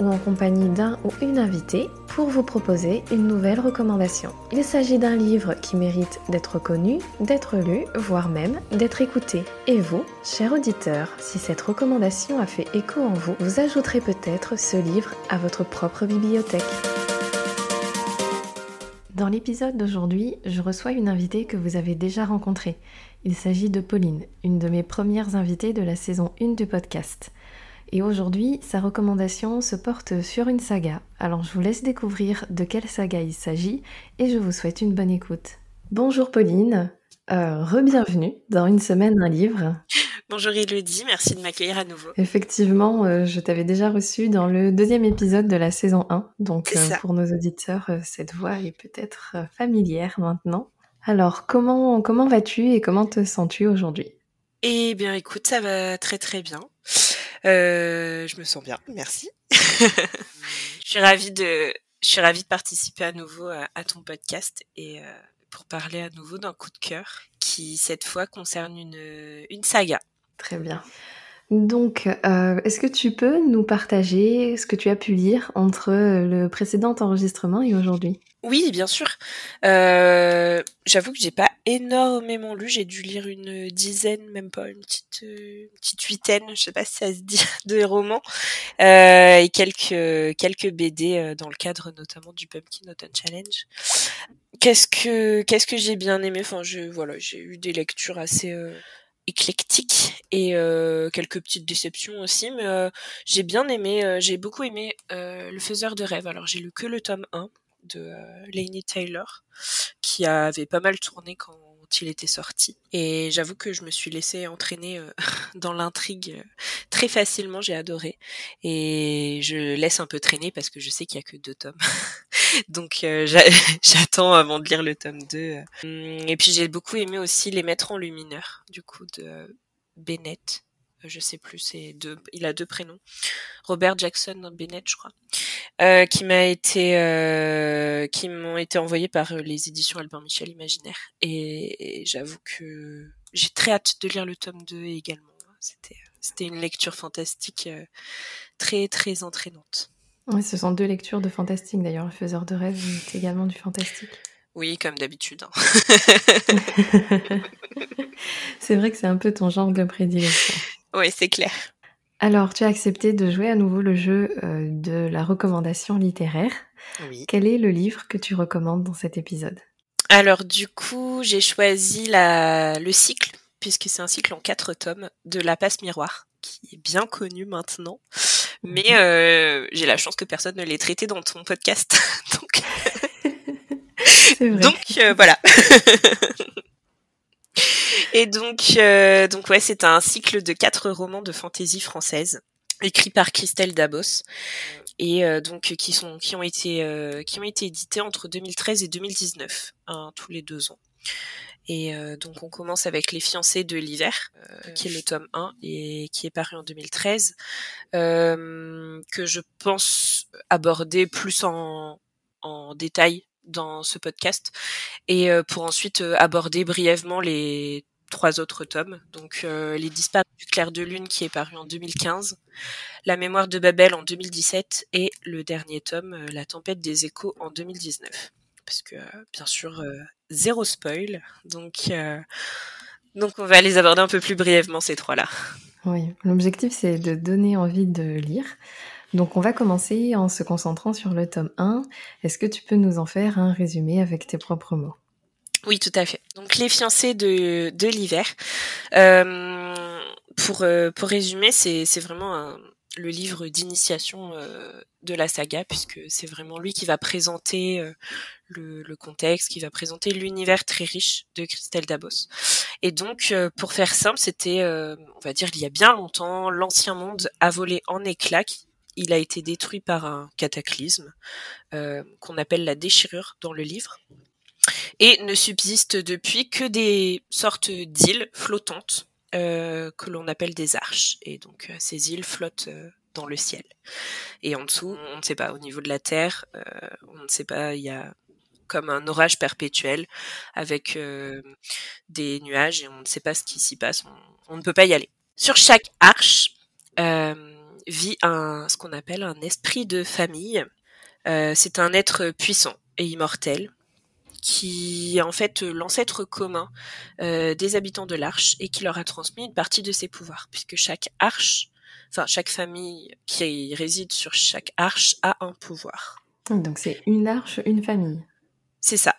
ou en compagnie d'un ou une invitée pour vous proposer une nouvelle recommandation. Il s'agit d'un livre qui mérite d'être connu, d'être lu, voire même d'être écouté. Et vous, cher auditeur, si cette recommandation a fait écho en vous, vous ajouterez peut-être ce livre à votre propre bibliothèque. Dans l'épisode d'aujourd'hui, je reçois une invitée que vous avez déjà rencontrée. Il s'agit de Pauline, une de mes premières invitées de la saison 1 du podcast. Et aujourd'hui, sa recommandation se porte sur une saga. Alors je vous laisse découvrir de quelle saga il s'agit et je vous souhaite une bonne écoute. Bonjour Pauline, euh, re-bienvenue dans Une semaine, un livre. Bonjour Elodie, merci de m'accueillir à nouveau. Effectivement, euh, je t'avais déjà reçu dans le deuxième épisode de la saison 1, donc euh, pour nos auditeurs, euh, cette voix est peut-être euh, familière maintenant. Alors, comment, comment vas-tu et comment te sens-tu aujourd'hui? Eh bien, écoute, ça va très très bien. Euh, je me sens bien, merci. je suis ravie de, je suis ravie de participer à nouveau à, à ton podcast et euh, pour parler à nouveau d'un coup de cœur qui cette fois concerne une, une saga. Très bien. Donc, euh, est-ce que tu peux nous partager ce que tu as pu lire entre le précédent enregistrement et aujourd'hui? Oui, bien sûr. Euh, J'avoue que j'ai pas énormément lu. J'ai dû lire une dizaine, même pas une petite, euh, petite huitaine, je sais pas si ça se dit, de romans euh, et quelques quelques BD euh, dans le cadre notamment du Pumpkin Autumn Challenge. Qu'est-ce que qu'est-ce que j'ai bien aimé? Enfin, je voilà, j'ai eu des lectures assez euh, éclectique et euh, quelques petites déceptions aussi mais euh, j'ai bien aimé j'ai beaucoup aimé le faiseur de rêve alors j'ai lu que le tome 1 de euh, Lainey Taylor qui avait pas mal tourné quand il était sorti. Et j'avoue que je me suis laissée entraîner euh, dans l'intrigue très facilement j'ai adoré. Et je laisse un peu traîner parce que je sais qu'il y a que deux tomes. Donc euh, j'attends avant de lire le tome 2 et puis j'ai beaucoup aimé aussi les mettre en lumineur du coup de Bennett je sais plus, c'est deux, il a deux prénoms, Robert Jackson Bennett, je crois, euh, qui m'a été, euh, qui m'ont été envoyés par les éditions Albert Michel Imaginaire, et, et j'avoue que j'ai très hâte de lire le tome 2 également. C'était, c'était une lecture fantastique euh, très très entraînante. Oui, ce sont deux lectures de fantastique d'ailleurs. Le faiseur de rêve est également du fantastique. Oui, comme d'habitude. Hein. c'est vrai que c'est un peu ton genre de prédilection. Oui, c'est clair. Alors, tu as accepté de jouer à nouveau le jeu euh, de la recommandation littéraire. Oui. Quel est le livre que tu recommandes dans cet épisode? Alors, du coup, j'ai choisi la... le cycle, puisque c'est un cycle en quatre tomes, de La Passe Miroir, qui est bien connu maintenant. Mais euh, j'ai la chance que personne ne l'ait traité dans ton podcast. Donc, donc euh, voilà. Et donc, euh, donc ouais, c'est un cycle de quatre romans de fantaisie française écrits par Christelle Dabos et euh, donc qui sont qui ont été euh, qui ont été édités entre 2013 et 2019, hein, tous les deux ans. Et euh, donc on commence avec Les fiancés de l'hiver, qui est le tome 1 et qui est paru en 2013, euh, que je pense aborder plus en détail dans ce podcast, et euh, pour ensuite euh, aborder brièvement les trois autres tomes. Donc euh, Les disparus du clair de lune qui est paru en 2015, La mémoire de Babel en 2017 et le dernier tome, La tempête des échos en 2019. Parce que bien sûr, zéro spoil. Donc, donc on va les aborder un peu plus brièvement ces trois-là. Oui, l'objectif c'est de donner envie de lire. Donc on va commencer en se concentrant sur le tome 1. Est-ce que tu peux nous en faire un résumé avec tes propres mots? Oui, tout à fait. Donc les fiancés de, l'hiver. Euh, pour, euh, pour résumer, c'est vraiment le livre d'initiation euh, de la saga, puisque c'est vraiment lui qui va présenter le, contexte, qui va présenter l'univers très riche de Christelle Dabos. Et donc, pour faire simple, c'était, on va dire, il y a bien longtemps, l'ancien monde a volé en éclats, il a été détruit par un cataclysme qu'on appelle la déchirure dans le livre et ne subsiste depuis que des sortes d'îles flottantes que l'on appelle des arches. Et donc ces îles flottent dans le ciel. Et en dessous, on ne sait pas. Au niveau de la Terre, on ne sait pas. Il y a comme un orage perpétuel avec des nuages et on ne sait pas ce qui s'y passe. On, ne peut pas y aller. Sur chaque arche vit un ce qu'on appelle un esprit de famille. c'est un être puissant et immortel qui est en fait l'ancêtre commun des habitants de l'arche et qui leur a transmis une partie de ses pouvoirs, puisque chaque arche, enfin chaque famille qui réside sur chaque arche a un pouvoir. Donc c'est une arche, une famille. C'est ça.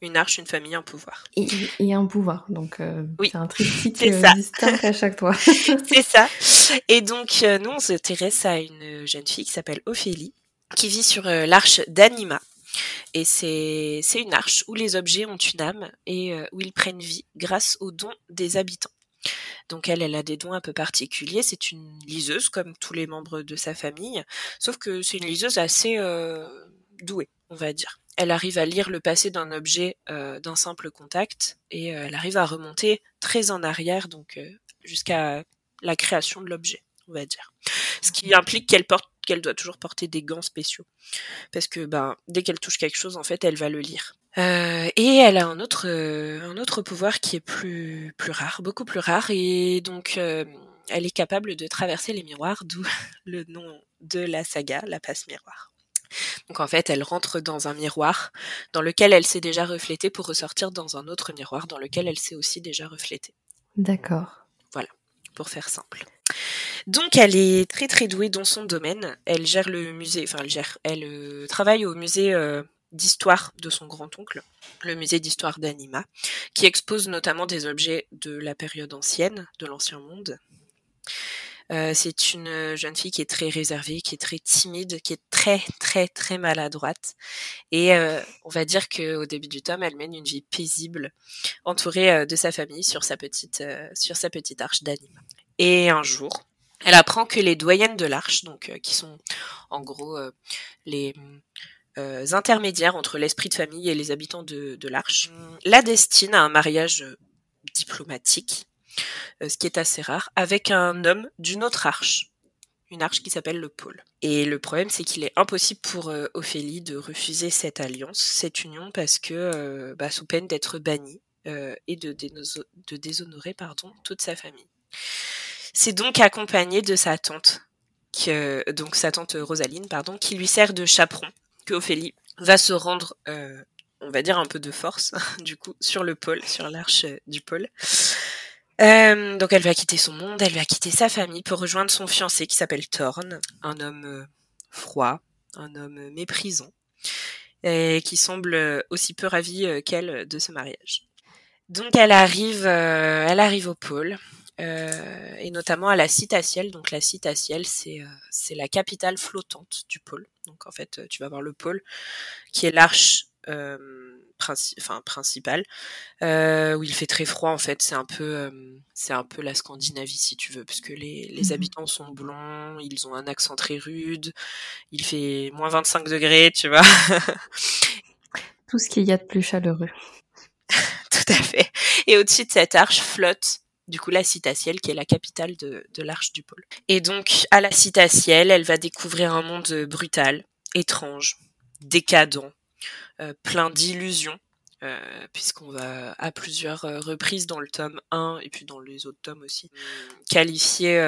Une arche, une famille, un pouvoir. Et, un pouvoir. Donc, euh, oui. c'est un triptyque euh, distinct à chaque fois. c'est ça. Et donc, euh, nous, on s'intéresse à une jeune fille qui s'appelle Ophélie, qui vit sur l'arche d'Anima. Et c'est, c'est une arche où les objets ont une âme et où ils prennent vie grâce aux dons des habitants. Donc elle, elle a des dons un peu particuliers. C'est une liseuse comme tous les membres de sa famille, sauf que c'est une liseuse assez douée, on va dire elle arrive à lire le passé d'un objet euh, d'un simple contact et euh, elle arrive à remonter très en arrière, donc euh, jusqu'à la création de l'objet, on va dire. Ce qui implique qu'elle porte, qu'elle doit toujours porter des gants spéciaux, parce que ben dès qu'elle touche quelque chose, en fait, elle va le lire. et elle a un autre, un autre pouvoir qui est plus, plus rare, beaucoup plus rare, et donc elle est capable de traverser les miroirs, d'où le nom de la saga, la passe miroir. Donc en fait, elle rentre dans un miroir dans lequel elle s'est déjà reflétée pour ressortir dans un autre miroir dans lequel elle s'est aussi déjà reflétée. D'accord. Voilà, pour faire simple. Donc elle est très très douée dans son domaine. Elle gère le musée, enfin elle gère, elle euh, travaille au musée euh, d'histoire de son grand-oncle, le musée d'histoire d'Anima, qui expose notamment des objets de la période ancienne, de l'ancien monde. Euh, c'est une euh, jeune fille qui est très réservée, qui est très timide, qui est très très très maladroite. Et euh, on va dire qu'au début du tome, elle mène une vie paisible, entourée de sa famille sur sa petite sur sa petite arche d'anime. Et un jour, elle apprend que les doyennes de l'arche, donc qui sont en gros les intermédiaires entre l'esprit de famille et les habitants de, de l'arche, la destinent à un mariage diplomatique euh, ce qui est assez rare, avec un homme d'une autre arche, une arche qui s'appelle le pôle. Et le problème, c'est qu'il est impossible pour euh, Ophélie de refuser cette alliance, cette union, parce que, euh, bah, sous peine d'être bannie et de, déshonorer pardon, toute sa famille. C'est donc accompagné de sa tante, qui, donc sa tante Rosaline, pardon, qui lui sert de chaperon, que Ophélie va se rendre, on va dire un peu de force, du coup, sur le pôle, sur l'arche du pôle. Euh, donc elle va quitter son monde, elle va quitter sa famille pour rejoindre son fiancé qui s'appelle Thorn, un homme euh, froid, un homme méprisant, et qui semble aussi peu ravi qu'elle de ce mariage. Donc elle arrive, euh, elle arrive au pôle, et notamment à la Citaciel. Donc la Citaciel, c'est c'est la capitale flottante du pôle. Donc en fait, tu vas voir le pôle, qui est l'arche enfin principal euh, où il fait très froid en fait. C'est un peu euh, c'est un peu la Scandinavie si tu veux puisque les, les mmh habitants sont blonds ils ont un accent très rude il fait moins 25 degrés tu vois. Tout ce qu'il y a de plus chaleureux. Tout à fait. Et au-dessus de cette arche flotte du coup la Citaciel qui est la capitale de, de l'arche du pôle. Et donc à la Citaciel elle va découvrir un monde brutal étrange décadent euh, plein d'illusions. Euh, puisqu'on va à plusieurs euh, reprises dans le tome 1 et puis dans les autres tomes aussi qualifier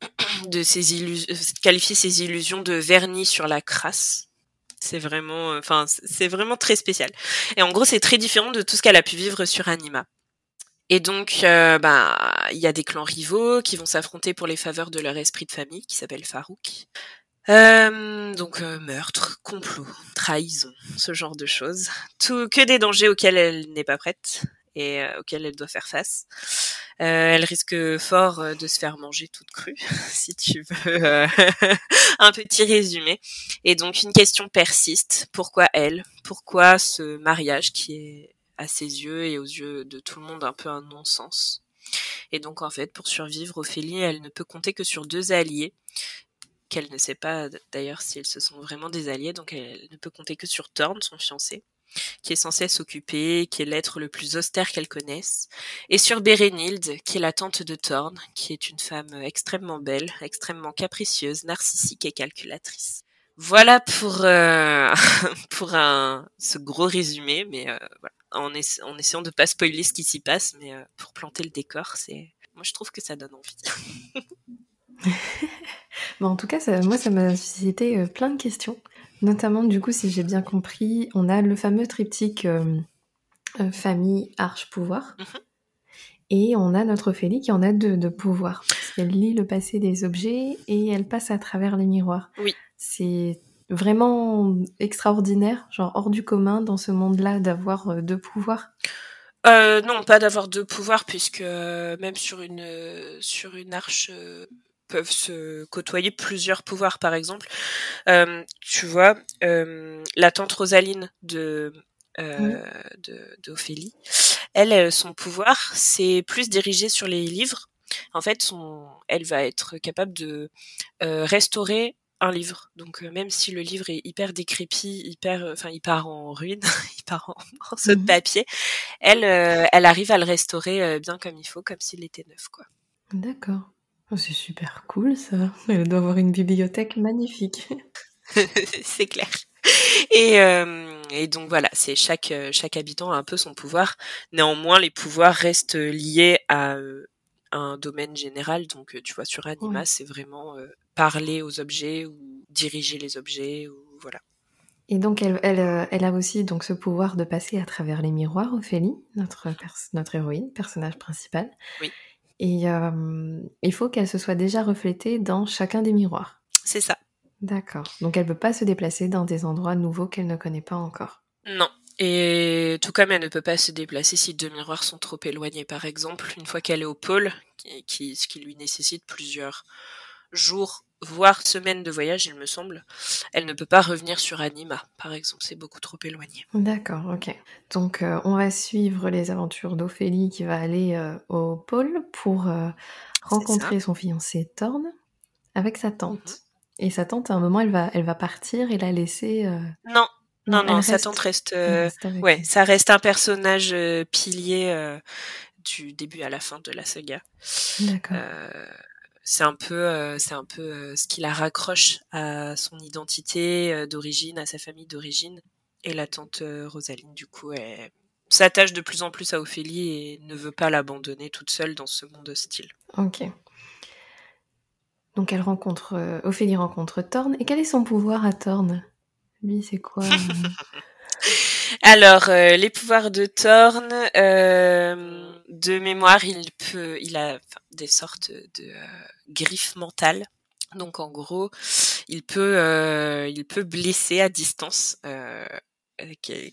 de ces illusions qualifier ces illusions de vernis sur la crasse c'est vraiment enfin c'est vraiment très spécial et en gros c'est très différent de tout ce qu'elle a pu vivre sur Anima et donc, bah, il y a des clans rivaux qui vont s'affronter pour les faveurs de leur esprit de famille, qui s'appelle Farouk. Euh, donc euh, meurtre, complot, trahison, ce genre de choses. Tout que des dangers auxquels elle n'est pas prête et euh, auxquels elle doit faire face. elle risque fort de se faire manger toute crue, si tu veux un petit résumé. Et donc une question persiste pourquoi elle? Pourquoi ce mariage qui est à ses yeux et aux yeux de tout le monde un peu un non-sens? Et donc en fait, pour survivre, Ophélie, elle ne peut compter que sur deux alliés qu'elle ne sait pas d'ailleurs s'ils se sont vraiment des alliés, donc elle ne peut compter que sur Thorn, son fiancé, qui est censé s'occuper, qui est l'être le plus austère qu'elle connaisse, et sur Bérénilde, qui est la tante de Thorn, qui est une femme extrêmement belle, extrêmement capricieuse, narcissique et calculatrice. Voilà pour euh, pour un ce gros résumé, mais euh, voilà. en, en, essayant de pas spoiler ce qui s'y passe, mais euh, pour planter le décor, c'est moi je trouve que ça donne envie. bon, en tout cas, ça, moi ça m'a suscité plein de questions, notamment du coup si j'ai bien compris, on a le fameux triptyque famille arche pouvoir. Mhm. Et on a notre Ophélie qui en a deux de pouvoir, parce qu'elle lit le passé des objets et elle passe à travers les miroirs. Oui. C'est vraiment extraordinaire, genre hors du commun dans ce monde-là d'avoir euh, deux pouvoirs. Euh, non, pas d'avoir deux pouvoirs puisque euh, même sur une sur une arche peuvent se côtoyer plusieurs pouvoirs par exemple. tu vois, la tante Rosaline de de d'Ophélie, elle son pouvoir c'est plus dirigé sur les livres. En fait, son, elle va être capable de restaurer un livre. Donc euh, même si le livre est hyper décrépit, hyper, euh, enfin il part en ruine, il part en morceaux de mmh papier, elle, euh, elle arrive à le restaurer bien comme il faut, comme s'il était neuf, quoi. D'accord. Oh, c'est super cool ça. Elle doit avoir une bibliothèque magnifique. c'est clair. Et, et donc voilà, c'est chaque chaque habitant a un peu son pouvoir. Néanmoins, les pouvoirs restent liés à un domaine général. Donc, tu vois, sur Anima, c'est vraiment parler aux objets ou diriger les objets ou voilà. Et donc elle, elle, euh, elle, a aussi donc ce pouvoir de passer à travers les miroirs, Ophélie, notre, notre héroïne, personnage principal. Oui. Et euh, il faut qu'elle se soit déjà reflétée dans chacun des miroirs. C'est ça. D'accord. Donc elle ne peut pas se déplacer dans des endroits nouveaux qu'elle ne connaît pas encore. Non. Et tout comme elle ne peut pas se déplacer si deux miroirs sont trop éloignés, par exemple, une fois qu'elle est au pôle, qui, ce qui lui nécessite plusieurs jours voire semaine de voyage, il me semble, elle ne peut pas revenir sur Anima, par exemple, c'est beaucoup trop éloigné. D'accord, ok. Donc euh, on va suivre les aventures d'Ophélie qui va aller euh, au pôle pour euh, rencontrer son fiancé Thorn avec sa tante. Mhm. Et sa tante, à un moment, elle va, elle va partir et la laisser. Non, non, non, sa tante reste. ouais, ça reste un personnage pilier du début à la fin de la saga. D'accord c'est un peu euh, c'est un peu euh, ce qui la raccroche à son identité euh, d'origine, à sa famille d'origine. Et la tante Rosaline, du coup, elle s'attache de plus en plus à Ophélie et ne veut pas l'abandonner toute seule dans ce monde hostile. Ok. Donc elle rencontre Ophélie rencontre Thorn. Et quel est son pouvoir à Thorn Lui, c'est quoi? Alors, les pouvoirs de Thorn, de mémoire, il peut, il a des sortes de griffe mentale. Donc en gros, il peut, euh, il peut blesser à distance euh,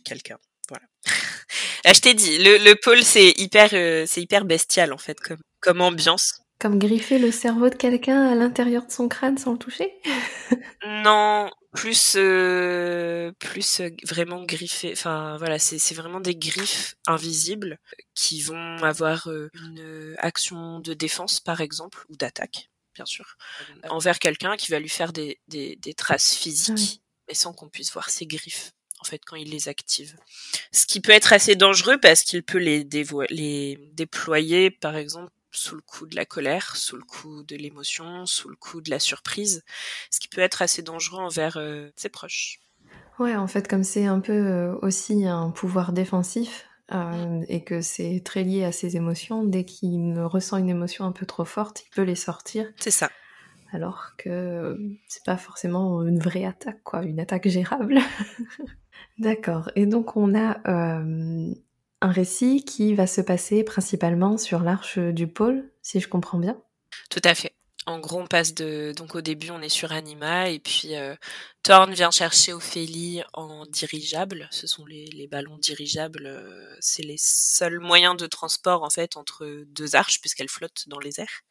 quelqu'un. Voilà. Ah, je t'ai dit, le, le pôle c'est hyper, euh, c'est hyper bestial en fait comme, comme ambiance. Comme griffer le cerveau de quelqu'un à l'intérieur de son crâne sans le toucher Non, plus plus vraiment griffer enfin voilà c'est c'est vraiment des griffes invisibles qui vont avoir une action de défense par exemple ou d'attaque bien sûr, euh, envers quelqu'un qui va lui faire des, des, traces physiques, mais sans qu'on puisse voir ses griffes, en fait, quand il les active. Ce qui peut être assez dangereux parce qu'il peut les, les déployer, par exemple, sous le coup de la colère, sous le coup de l'émotion, sous le coup de la surprise, ce qui peut être assez dangereux envers euh, ses proches. Ouais, en fait, comme c'est un peu euh, aussi un pouvoir défensif, euh, et que c'est très lié à ses émotions. Dès qu'il ressent une émotion un peu trop forte, il peut les sortir. C'est ça. Alors que c'est pas forcément une vraie attaque, quoi, une attaque gérable. D'accord. Et donc on a euh, un récit qui va se passer principalement sur l'arche du pôle, si je comprends bien. Tout à fait. En gros, on passe de donc au début, on est sur Anima et puis euh, Thorn vient chercher Ophélie en dirigeable. Ce sont les, ballons dirigeables, euh, c'est les seuls moyens de transport en fait entre deux arches puisqu'elle flotte dans les airs.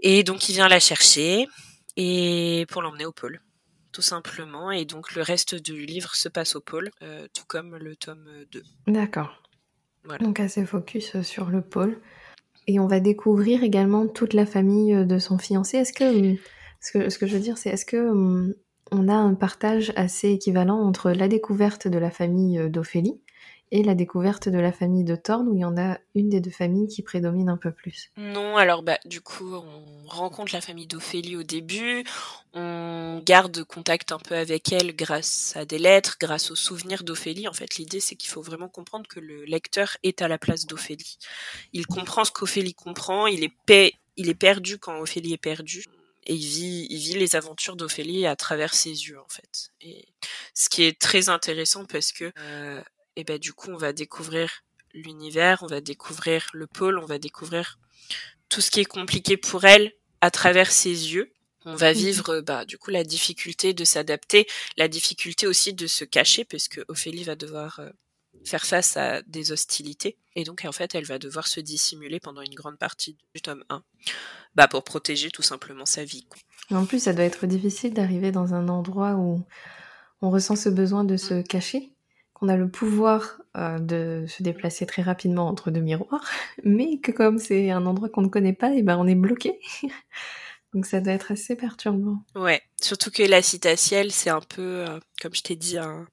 Et donc il vient la chercher et pour l'emmener au pôle, tout simplement. Et donc le reste du livre se passe au pôle, euh, tout comme le tome 2. D'accord. Donc assez focus sur le pôle. Et on va découvrir également toute la famille euh, de son fiancé. Est-ce que euh, Ce que, ce que je veux dire, c'est est-ce que on a un partage assez équivalent entre la découverte de la famille euh, d'Ophélie et la découverte de la famille de Thorne, où il y en a une des deux familles qui prédomine un peu plus. Non, alors bah du coup on rencontre la famille d'Ophélie au début, on garde contact un peu avec elle grâce à des lettres, grâce aux souvenirs d'Ophélie. En fait, l'idée c'est qu'il faut vraiment comprendre que le lecteur est à la place d'Ophélie. Il comprend ce qu'Ophélie comprend, il est, il est perdu quand Ophélie est perdue et il vit, il vit les aventures d'Ophélie à travers ses yeux en fait. Et ce qui est très intéressant parce que, euh, et ben du coup, on va découvrir l'univers, on va découvrir le pôle, on va découvrir tout ce qui est compliqué pour elle à travers ses yeux. On va mmh vivre bah du coup la difficulté de s'adapter, la difficulté aussi de se cacher parce que Ophélie va devoir euh, faire face à des hostilités. Et donc, en fait, elle va devoir se dissimuler pendant une grande partie du tome 1, bah, pour protéger tout simplement sa vie. En plus, ça doit être difficile d'arriver dans un endroit où on ressent ce besoin de se cacher, qu'on a le pouvoir euh, de se déplacer très rapidement entre deux miroirs, mais que comme c'est un endroit qu'on ne connaît pas, et ben on est bloqué. Donc ça doit être assez perturbant. Ouais, surtout que la citatielle, c'est un peu, euh, comme je t'ai dit, un,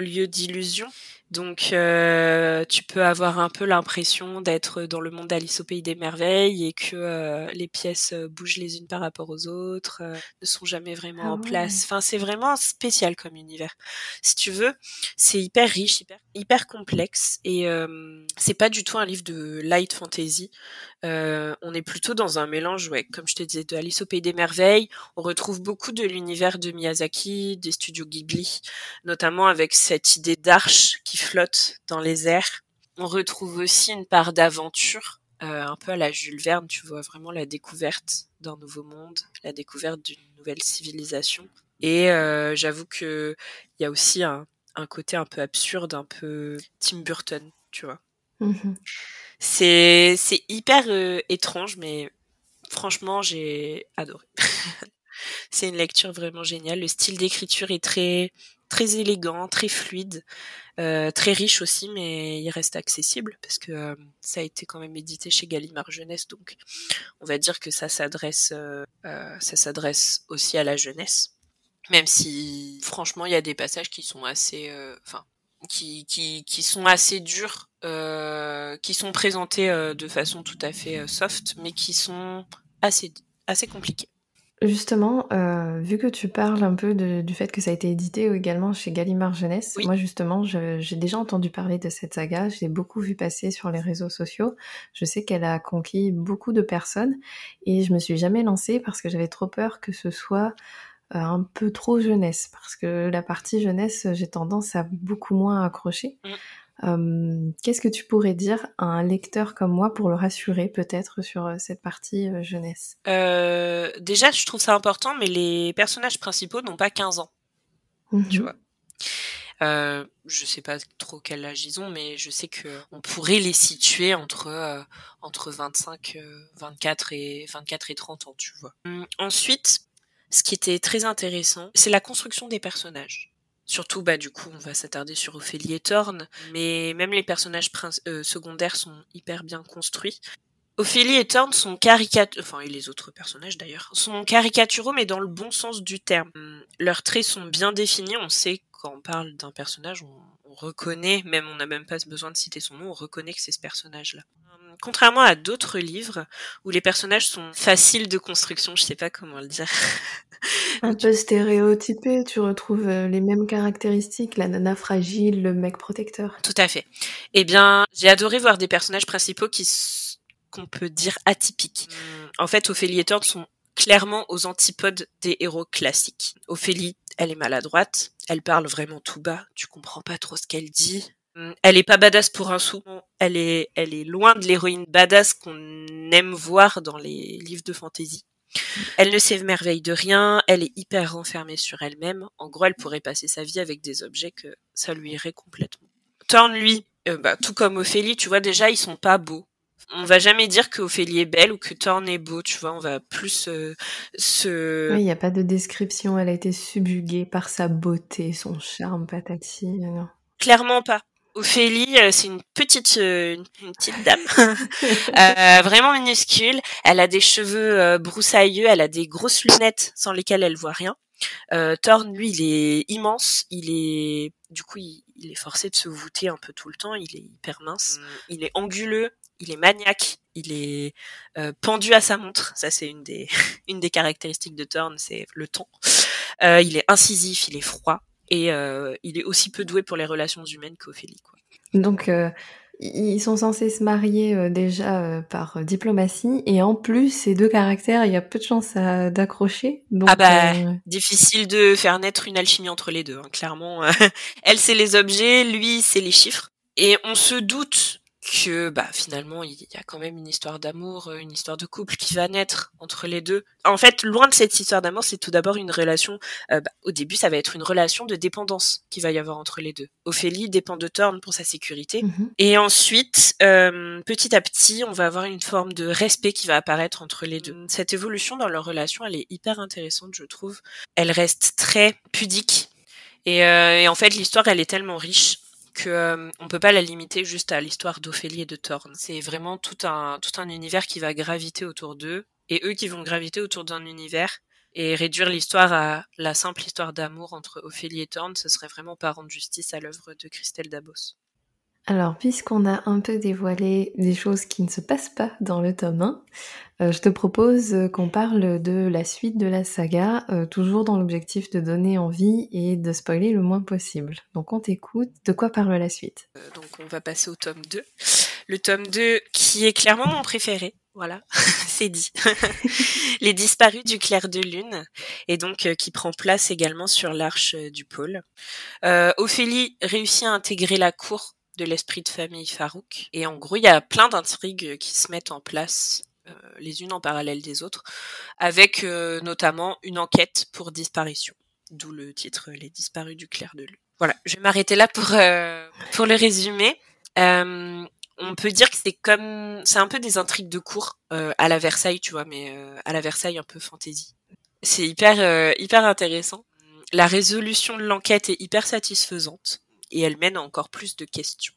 lieu d'illusion. Donc euh, tu peux avoir un peu l'impression d'être dans le monde d'Alice au pays des merveilles et que euh, les pièces euh, bougent les unes par rapport aux autres, ne sont jamais vraiment ah en place. Enfin, c'est vraiment spécial comme univers. Si tu veux, c'est hyper riche, hyper, hyper complexe et c'est pas du tout un livre de light fantasy. On est plutôt dans un mélange, ouais, comme je te disais, de Alice au pays des merveilles. On retrouve beaucoup de l'univers de Miyazaki, des studios Ghibli, notamment avec cette idée d'arche qui flotte dans les airs. On retrouve aussi une part d'aventure, euh, un peu à la Jules Verne, tu vois vraiment la découverte d'un nouveau monde, la découverte d'une nouvelle civilisation. Et euh, j'avoue que il y a aussi un, côté un peu absurde, un peu Tim Burton, tu vois. Mm-hmm. C'est c'est hyper euh, étrange, mais franchement j'ai adoré. c'est une lecture vraiment géniale. Le style d'écriture est très très élégant, très fluide. Euh, très riche aussi, mais il reste accessible parce que euh, ça a été quand même édité chez Gallimard Jeunesse, donc on va dire que ça s'adresse, ça s'adresse aussi à la jeunesse, même si franchement il y a des passages qui sont assez, enfin, qui, qui, qui sont assez durs, qui sont présentés de façon tout à fait soft, mais qui sont assez assez compliqués. Justement, euh, vu que tu parles un peu du fait que ça a été édité également chez Gallimard Jeunesse, moi justement, j'ai déjà entendu parler de cette saga, je l'ai beaucoup vu passer sur les réseaux sociaux. Je sais qu'elle a conquis beaucoup de personnes et je me suis jamais lancée parce que j'avais trop peur que ce soit euh, un peu trop jeunesse, parce que la partie jeunesse, j'ai tendance à beaucoup moins accrocher. Euh, qu'est-ce que tu pourrais dire à un lecteur comme moi pour le rassurer peut-être sur euh, cette partie euh, jeunesse? Déjà, je trouve ça important, mais les personnages principaux n'ont pas 15 ans. Tu mhm. vois. Euh, je sais pas trop quel âge ils ont, mais je sais que on pourrait les situer entre entre 25, 24 et 24 et 30 ans, tu vois. Hum, ensuite, ce qui était très intéressant, c'est la construction des personnages. Surtout, bah, du coup, on va s'attarder sur Ophélie et Thorne, mais même les personnages euh, secondaires sont hyper bien construits. Ophélie et Thorne sont caricaturaux, enfin, et les autres personnages d'ailleurs, sont caricaturaux, mais dans le bon sens du terme. Leurs traits sont bien définis, on sait quand on parle d'un personnage, on, reconnaît, même on n'a même pas besoin de citer son nom, on reconnaît que c'est ce personnage-là contrairement à d'autres livres où les personnages sont faciles de construction, je sais pas comment le dire. Un peu stéréotypé, tu retrouves euh, les mêmes caractéristiques, la nana fragile, le mec protecteur. Tout à fait. Eh bien, j'ai adoré voir des personnages principaux qui qu'on peut dire atypiques. Hmm. En fait, Ophélie et Thorne sont clairement aux antipodes des héros classiques. Ophélie, elle est maladroite, elle parle vraiment tout bas, tu comprends pas trop ce qu'elle dit, Mm. Elle est pas badass pour un sou. Elle est, elle est loin de l'héroïne badass qu'on aime voir dans les livres de fantasy. Elle ne s'émerveille de rien, elle est hyper renfermée sur elle-même. En gros, elle pourrait passer sa vie avec des objets que ça lui irait complètement. Thorne, lui, euh, bah, tout comme Ophélie, tu vois, déjà, ils sont pas beaux. On va jamais dire que Ophélie est belle ou que Thorne est beau, tu vois, on va plus euh, se... Oui, il n'y a pas de description, elle a été subjuguée par sa beauté, son charme, patati. Clairement pas. Ophélie, c'est une petite, une, petite dame, vraiment minuscule. Elle a des cheveux broussailleux, elle a des grosses lunettes sans lesquelles elle voit rien. Euh, Thorn, lui, il est immense, il est, du coup, il, est forcé de se voûter un peu tout le temps. Il est hyper mince, mm. il est anguleux, il est maniaque, il est euh, pendu à sa montre. Ça, c'est une des une des caractéristiques de Thorn, c'est le temps. Euh, il est incisif, il est froid et euh, il est aussi peu doué pour les relations humaines qu'Ophélie. Quoi. Donc ils sont censés se marier euh, déjà euh, par diplomatie et en plus ces deux caractères, il y a peu de chances d'accrocher. Ah bah euh, difficile de faire naître une alchimie entre les deux. Hein, clairement, elle c'est les objets, lui c'est les chiffres. Et on se doute que bah finalement il y a quand même une histoire d'amour, euh, une histoire de couple qui va naître entre les deux. En fait, loin de cette histoire d'amour, c'est tout d'abord une relation. Euh, bah, au début, ça va être une relation de dépendance qui va y avoir entre les deux. Ophélie dépend de Thorne pour sa sécurité, mhm. et ensuite, euh, petit à petit, on va avoir une forme de respect qui va apparaître entre les deux. Cette évolution dans leur relation, elle est hyper intéressante, je trouve. Elle reste très pudique. Et, et en fait, l'histoire, elle est tellement riche que euh, on peut pas la limiter juste à l'histoire d'Ophélie et de Thorne. C'est vraiment tout un tout un univers qui va graviter autour d'eux et eux qui vont graviter autour d'un univers et réduire l'histoire à la simple histoire d'amour entre Ophélie et Thorne, ce serait vraiment pas rendre justice à l'œuvre de Christelle Dabos. Alors, puisqu'on a un peu dévoilé des choses qui ne se passent pas dans le tome 1, euh, je te propose qu'on parle de la suite de la saga, euh, toujours dans l'objectif de donner envie et de spoiler le moins possible. Donc on t'écoute, de quoi parle la suite? Euh, Donc on va passer au tome 2. Le tome 2 qui est clairement mon préféré, voilà, c'est dit. Les disparus du clair de lune, et donc qui prend place également sur l'arche du pôle. Ophélie réussit à intégrer la cour de l'esprit de famille Farouk. Et en gros, il y a plein d'intrigues qui se mettent en place, euh, les unes en parallèle des autres, avec euh, notamment une enquête pour disparition. D'où le titre Les disparus du clair de lune. Voilà, je vais m'arrêter là pour euh, pour le résumé. on peut dire que c'est comme c'est un peu des intrigues de cours à la Versailles, tu vois, mais à la Versailles un peu fantasy. C'est hyper hyper intéressant. La résolution de l'enquête est hyper satisfaisante et elle mène à encore plus de questions.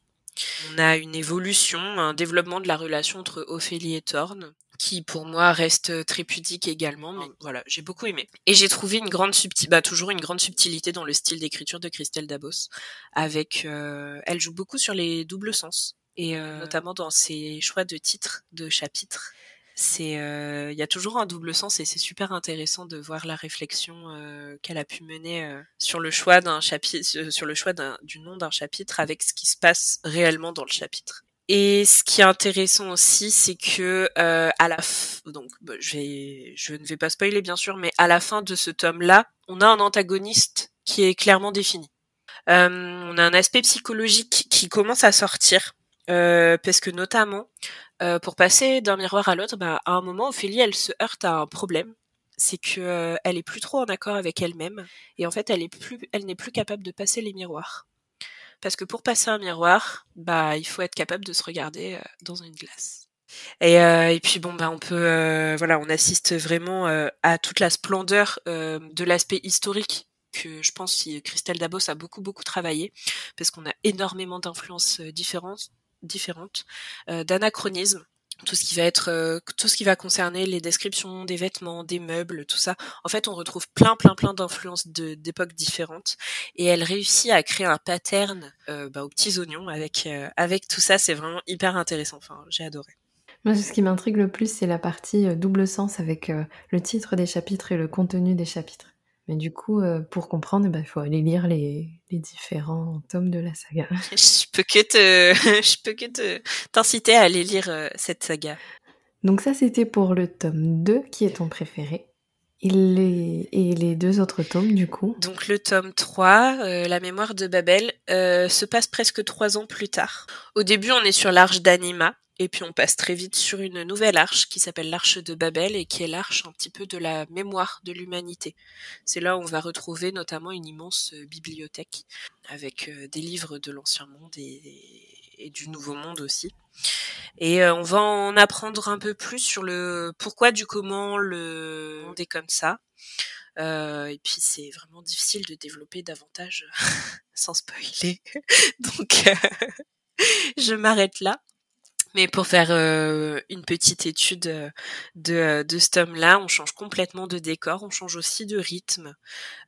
On a une évolution, un développement de la relation entre Ophélie et Thorne, qui pour moi reste très pudique également, mais voilà, j'ai beaucoup aimé. Et j'ai trouvé une grande subtilité, bah, toujours une grande subtilité dans le style d'écriture de Christelle Dabos, avec, euh, elle joue beaucoup sur les doubles sens, et euh, notamment dans ses choix de titres de chapitres c'est euh, il y a toujours un double sens et c'est super intéressant de voir la réflexion euh, qu'elle a pu mener euh, sur le choix d'un chapitre sur le choix du nom d'un chapitre avec ce qui se passe réellement dans le chapitre. Et ce qui est intéressant aussi, c'est que à la donc bah, je ne vais pas spoiler bien sûr, mais à la fin de ce tome-là, on a un antagoniste qui est clairement défini. on a un aspect psychologique qui commence à sortir parce que notamment euh, pour passer d'un miroir à l'autre, bah, à un moment, Ophélie, elle se heurte à un problème. C'est que euh, elle est plus trop en accord avec elle-même et en fait, elle est plus, elle n'est plus capable de passer les miroirs. Parce que pour passer un miroir, bah, il faut être capable de se regarder euh, dans une glace. Et, et, puis bon bah on peut voilà on assiste vraiment à toute la splendeur de l'aspect historique que je pense que Christelle Dabos a beaucoup beaucoup travaillé parce qu'on a énormément d'influences différentes différentes, euh, d'anachronisme tout ce qui va être euh, tout ce qui va concerner les descriptions des vêtements, des meubles, tout ça. En fait, on retrouve plein plein plein d'influences d'époques différentes et elle réussit à créer un pattern euh, bah, aux petits oignons avec avec tout ça. C'est vraiment hyper intéressant. Enfin, j'ai adoré. Moi, ce qui m'intrigue le plus, c'est la partie double sens avec le titre des chapitres et le contenu des chapitres. Mais du coup, euh, pour comprendre, eh ben, il faut aller lire les, différents tomes de la saga. Je peux que te, je peux que te t'inciter à aller lire euh, cette saga. Donc ça, c'était pour le tome 2, qui est ton préféré. Et les, deux autres tomes, du coup Donc le tome 3, euh, La mémoire de Babel, se passe presque trois ans plus tard. Au début, on est sur l'arche d'Anima, et puis on passe très vite sur une nouvelle arche qui s'appelle l'arche de Babel et qui est l'arche un petit peu de la mémoire de l'humanité. C'est là où on va retrouver notamment une immense euh, bibliothèque avec euh, des livres de l'ancien monde et, du nouveau monde aussi. Et euh, on va en apprendre un peu plus sur le pourquoi du comment le monde est comme ça. et puis c'est vraiment difficile de développer davantage sans spoiler. Donc je m'arrête là. Mais pour faire euh, une petite étude euh, de, euh, de ce tome-là, on change complètement de décor, on change aussi de rythme.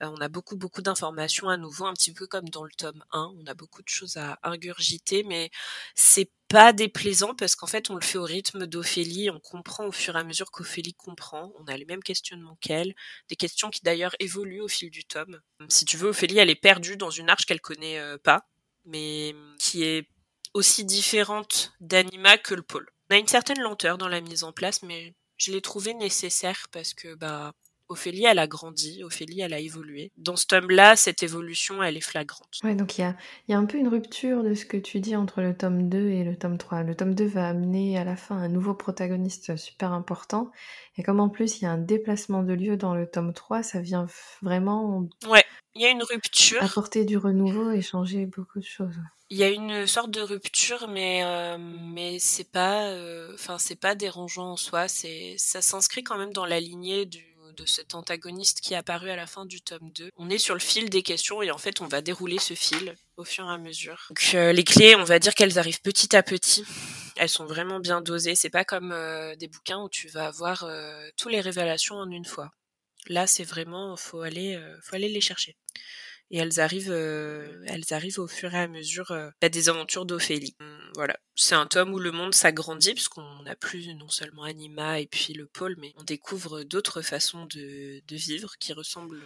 on a beaucoup, beaucoup d'informations à nouveau, un petit peu comme dans le tome 1. On a beaucoup de choses à ingurgiter, mais c'est pas déplaisant parce qu'en fait, on le fait au rythme d'Ophélie. On comprend au fur et à mesure qu'Ophélie comprend. On a les mêmes questionnements qu'elle, des questions qui d'ailleurs évoluent au fil du tome. Si tu veux, Ophélie, elle est perdue dans une arche qu'elle connaît pas, mais qui est aussi différente d'Anima que le pôle. On a une certaine lenteur dans la mise en place, mais je l'ai trouvé nécessaire parce que bah Ophélie, elle a grandi, Ophélie, elle a évolué. Dans ce tome-là, cette évolution, elle est flagrante. Ouais, donc il y a, y a, un peu une rupture de ce que tu dis entre le tome 2 et le tome 3. Le tome 2 va amener à la fin un nouveau protagoniste super important. Et comme en plus, il y a un déplacement de lieu dans le tome 3, ça vient vraiment... Ouais, il y a une rupture. Apporter du renouveau et changer beaucoup de choses. Il y a une sorte de rupture, mais euh, mais c'est pas, euh, enfin c'est pas dérangeant en soi. C'est ça s'inscrit quand même dans la lignée du de cet antagoniste qui est apparu à la fin du tome 2. On est sur le fil des questions et en fait on va dérouler ce fil au fur et à mesure. Donc euh, les clés, on va dire qu'elles arrivent petit à petit. Elles sont vraiment bien dosées. C'est pas comme des bouquins où tu vas avoir toutes les révélations en une fois. Là, c'est vraiment faut aller faut aller les chercher et elles arrivent, euh, elles arrivent au fur et à mesure euh, des aventures d'Ophélie. Hum, voilà, c'est un tome où le monde s'agrandit puisqu'on n'a plus non seulement Anima et puis le pôle, mais on découvre d'autres façons de, de, vivre qui ressemblent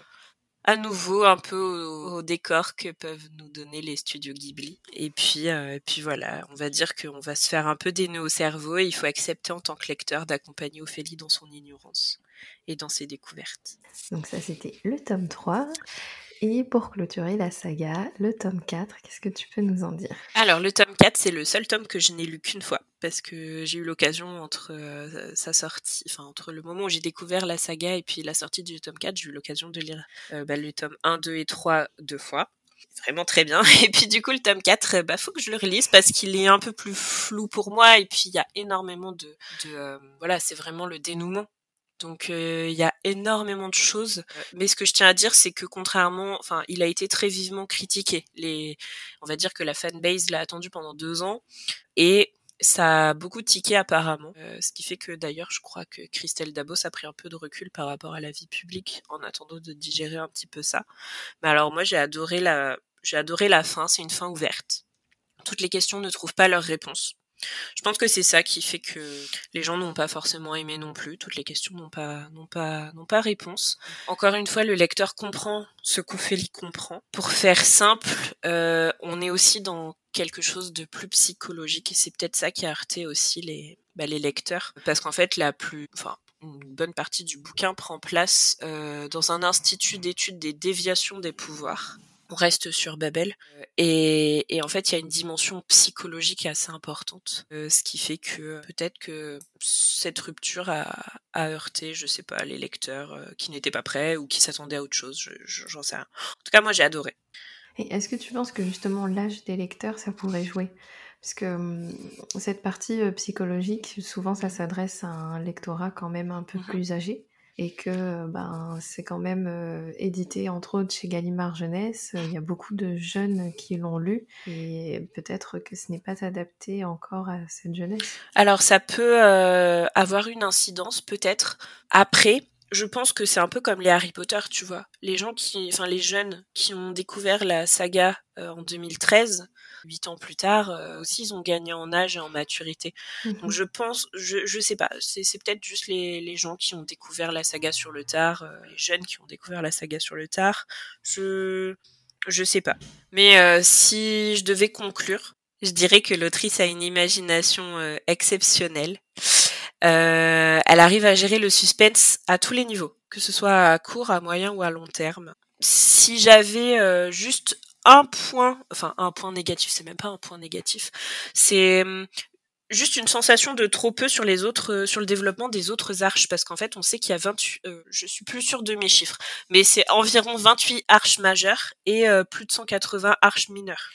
à nouveau un peu au, décor que peuvent nous donner les studios Ghibli. Et puis, euh, et puis voilà, on va dire qu'on va se faire un peu des nœuds au cerveau et il faut accepter en tant que lecteur d'accompagner Ophélie dans son ignorance et dans ses découvertes. Donc ça, c'était le tome 3. Et pour clôturer la saga, le tome 4, qu'est-ce que tu peux nous en dire? Alors, le tome 4, c'est le seul tome que je n'ai lu qu'une fois, parce que j'ai eu l'occasion entre euh, sa sortie, enfin, entre le moment où j'ai découvert la saga et puis la sortie du tome 4, j'ai eu l'occasion de lire euh, bah, le tome 1, 2 et 3 deux fois. Vraiment très bien. Et puis du coup, le tome 4, bah, faut que je le relise parce qu'il est un peu plus flou pour moi. Et puis, il y a énormément de... de euh, voilà, c'est vraiment le dénouement donc il y a énormément de choses. Mais ce que je tiens à dire, c'est que contrairement, enfin, il a été très vivement critiqué. Les, on va dire que la fanbase l'a attendu pendant deux ans et ça a beaucoup tiqué apparemment. ce qui fait que d'ailleurs, je crois que Christelle Dabos a pris un peu de recul par rapport à la vie publique en attendant de digérer un petit peu ça. Mais alors moi, j'ai adoré la, j'ai adoré la fin. C'est une fin ouverte. Toutes les questions ne trouvent pas leur réponse. Je pense que c'est ça qui fait que les gens n'ont pas forcément aimé non plus. Toutes les questions n'ont pas, n'ont pas, n'ont pas réponse. Encore une fois, le lecteur comprend ce qu'Ophélie comprend. Pour faire simple, euh, on est aussi dans quelque chose de plus psychologique et c'est peut-être ça qui a heurté aussi les, bah, les lecteurs. Parce qu'en fait, la plus, enfin, une bonne partie du bouquin prend place euh, dans un institut d'études des déviations des pouvoirs on reste sur Babel. Et, en fait, il y a une dimension psychologique assez importante, euh, ce qui fait que peut-être que cette rupture a, heurté, je sais pas, les lecteurs euh, qui n'étaient pas prêts ou qui s'attendaient à autre chose. J'en sais rien. En tout cas, moi, j'ai adoré. Et est-ce que tu penses que justement l'âge des lecteurs, ça pourrait jouer? Parce que hum, cette partie euh, psychologique, souvent, ça s'adresse à un lectorat quand même un peu mmh plus âgé et que ben c'est quand même euh, édité entre autres chez Gallimard Jeunesse. Il y a beaucoup de jeunes qui l'ont lu et peut-être que ce n'est pas adapté encore à cette jeunesse. Alors ça peut euh, avoir une incidence peut-être. Après, je pense que c'est un peu comme les Harry Potter, tu vois. Les gens qui, enfin les jeunes qui ont découvert la saga euh, en 2013, huit ans plus tard, euh, aussi ils ont gagné en âge et en maturité. Donc mhm. je pense, je, je sais pas, c'est, peut-être juste les, les gens qui ont découvert la saga sur le tard, euh, les jeunes qui ont découvert la saga sur le tard. Je, je sais pas. Mais si je devais conclure, je dirais que l'autrice a une imagination exceptionnelle. Euh, elle arrive à gérer le suspense à tous les niveaux, que ce soit à court, à moyen ou à long terme. Si j'avais euh, juste un point, enfin un point négatif, c'est même pas un point négatif, c'est hum, juste une sensation de trop peu sur les autres, euh, sur le développement des autres arches, parce qu'en fait, on sait qu'il y a 28, je suis plus sûre de mes chiffres, mais c'est environ 28 arches majeures et plus de 180 arches mineures.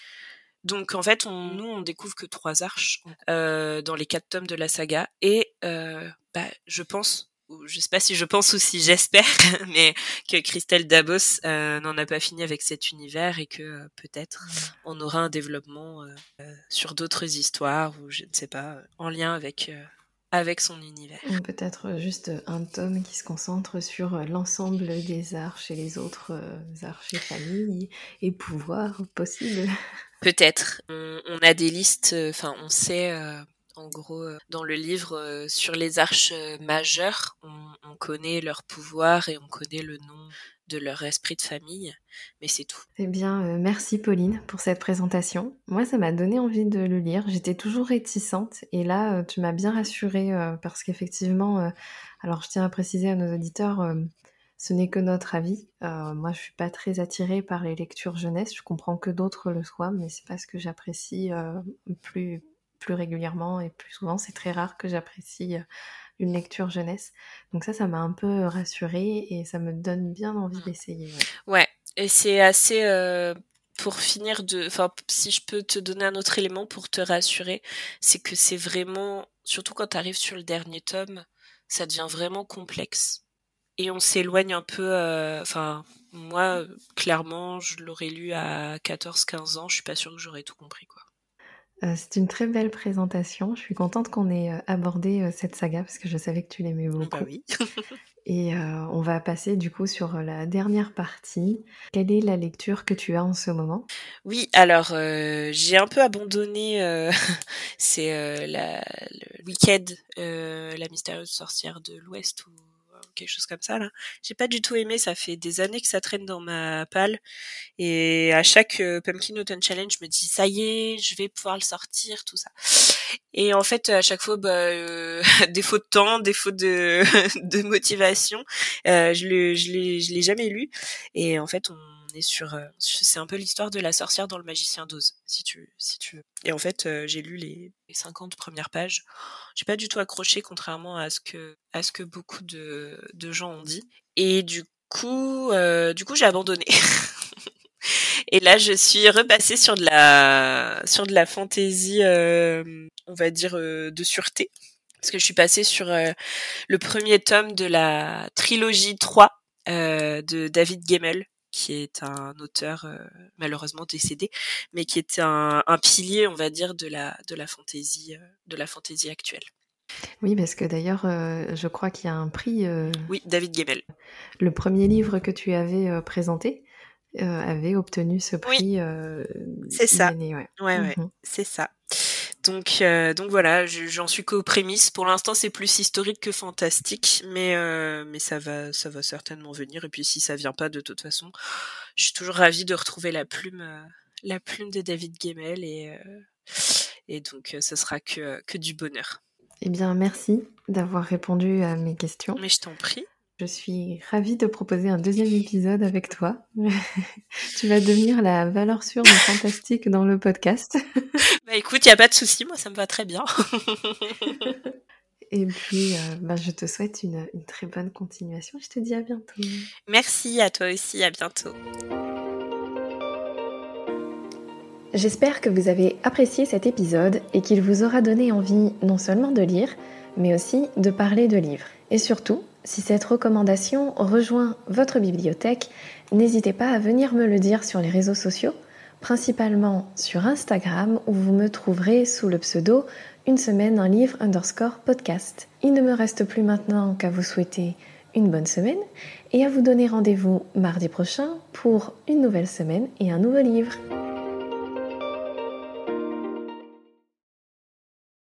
Donc en fait, on, nous, on découvre que trois arches euh, dans les quatre tomes de la saga, et euh, bah, je pense je sais pas si je pense ou si j'espère, mais que Christelle Dabos euh, n'en a pas fini avec cet univers et que euh, peut-être on aura un développement euh, sur d'autres histoires ou je ne sais pas, en lien avec avec son univers. Peut-être juste un tome qui se concentre sur l'ensemble des arches et les autres arches et familles et pouvoirs possibles. Peut-être. On, on, a des listes, enfin on sait en gros, euh, dans le livre euh, sur les arches euh, majeures, on, connaît leur pouvoir et on connaît le nom de leur esprit de famille, mais c'est tout. Eh bien, merci Pauline pour cette présentation. Moi, ça m'a donné envie de le lire. J'étais toujours réticente et là, tu m'as bien rassurée parce qu'effectivement, alors je tiens à préciser à nos auditeurs, ce n'est que notre avis. moi, je suis pas très attirée par les lectures jeunesse. Je comprends que d'autres le soient, mais c'est pas ce que j'apprécie plus plus régulièrement et plus souvent. C'est très rare que j'apprécie euh, une lecture jeunesse. Donc ça, ça m'a un peu rassurée et ça me donne bien envie mmh. d'essayer. Ouais. et c'est assez... Euh, pour finir de... Enfin, si je peux te donner un autre élément pour te rassurer, c'est que c'est vraiment... Surtout quand tu arrives sur le dernier tome, ça devient vraiment complexe. Et on s'éloigne un peu... Euh, enfin, moi, clairement, je l'aurais lu à 14-15 ans, je suis pas sûre que j'aurais tout compris, quoi. Euh, c'est une très belle présentation. Je suis contente qu'on ait euh, abordé euh, cette saga parce que je savais que tu l'aimais bah beaucoup. oui. Et on va passer du coup sur la dernière partie. Quelle est la lecture que tu as en ce moment? Oui, alors j'ai un peu abandonné. c'est le week-end, la mystérieuse sorcière de l'Ouest ou quelque chose comme ça là. J'ai pas du tout aimé, ça fait des années que ça traîne dans ma palle et à chaque euh, Pumpkin Autumn Challenge, je me dis ça y est, je vais pouvoir le sortir, tout ça. Et en fait, à chaque fois, bah, euh, défaut de temps, défaut de, de motivation, euh, je l'ai, je l'ai jamais lu. Et en fait, on est sur, euh, c'est un peu l'histoire de la sorcière dans le magicien d'Oz, si tu, si tu veux. Et en fait, euh, j'ai lu les, les 50 premières pages. J'ai pas du tout accroché, contrairement à ce que, à ce que beaucoup de, de gens ont dit. Et du coup, euh, du coup, j'ai abandonné. Et là, je suis repassée sur de la, sur de la fantaisie, on va dire, de sûreté. Parce que je suis passée sur le premier tome de la trilogie 3 de David Gemmel, qui est un auteur euh, malheureusement décédé, mais qui est un, un, pilier, on va dire, de la de la fantaisie euh, de la fantaisie actuelle. Oui, parce que d'ailleurs, euh, je crois qu'il y a un prix. oui, David Gemmel. Le premier livre que tu avais présenté avait obtenu ce prix. Oui, c'est ça. ouais, ouais, ouais mhm. c'est ça. Donc, euh, donc voilà, j'en suis qu'aux prémices. Pour l'instant, c'est plus historique que fantastique, mais euh, mais ça va, ça va certainement venir. Et puis si ça vient pas, de toute façon, je suis toujours ravie de retrouver la plume, euh, la plume de David Gemmel et et donc ce sera que que du bonheur. Eh bien, merci d'avoir répondu à mes questions. Mais je t'en prie. Je suis ravie de proposer un deuxième épisode avec toi. tu vas devenir la valeur sûre du fantastique dans le podcast. bah écoute, il n'y a pas de souci, moi ça me va très bien. Et puis, euh, bah, je te souhaite une, une très bonne continuation. Je te dis à bientôt. Merci à toi aussi, à bientôt. J'espère que vous avez apprécié cet épisode et qu'il vous aura donné envie non seulement de lire, mais aussi de parler de livres. Et surtout, si cette recommandation rejoint votre bibliothèque, n'hésitez pas à venir me le dire sur les réseaux sociaux, principalement sur Instagram où vous me trouverez sous le pseudo une semaine un livre underscore podcast. Il ne me reste plus maintenant qu'à vous souhaiter une bonne semaine et à vous donner rendez-vous mardi prochain pour une nouvelle semaine et un nouveau livre.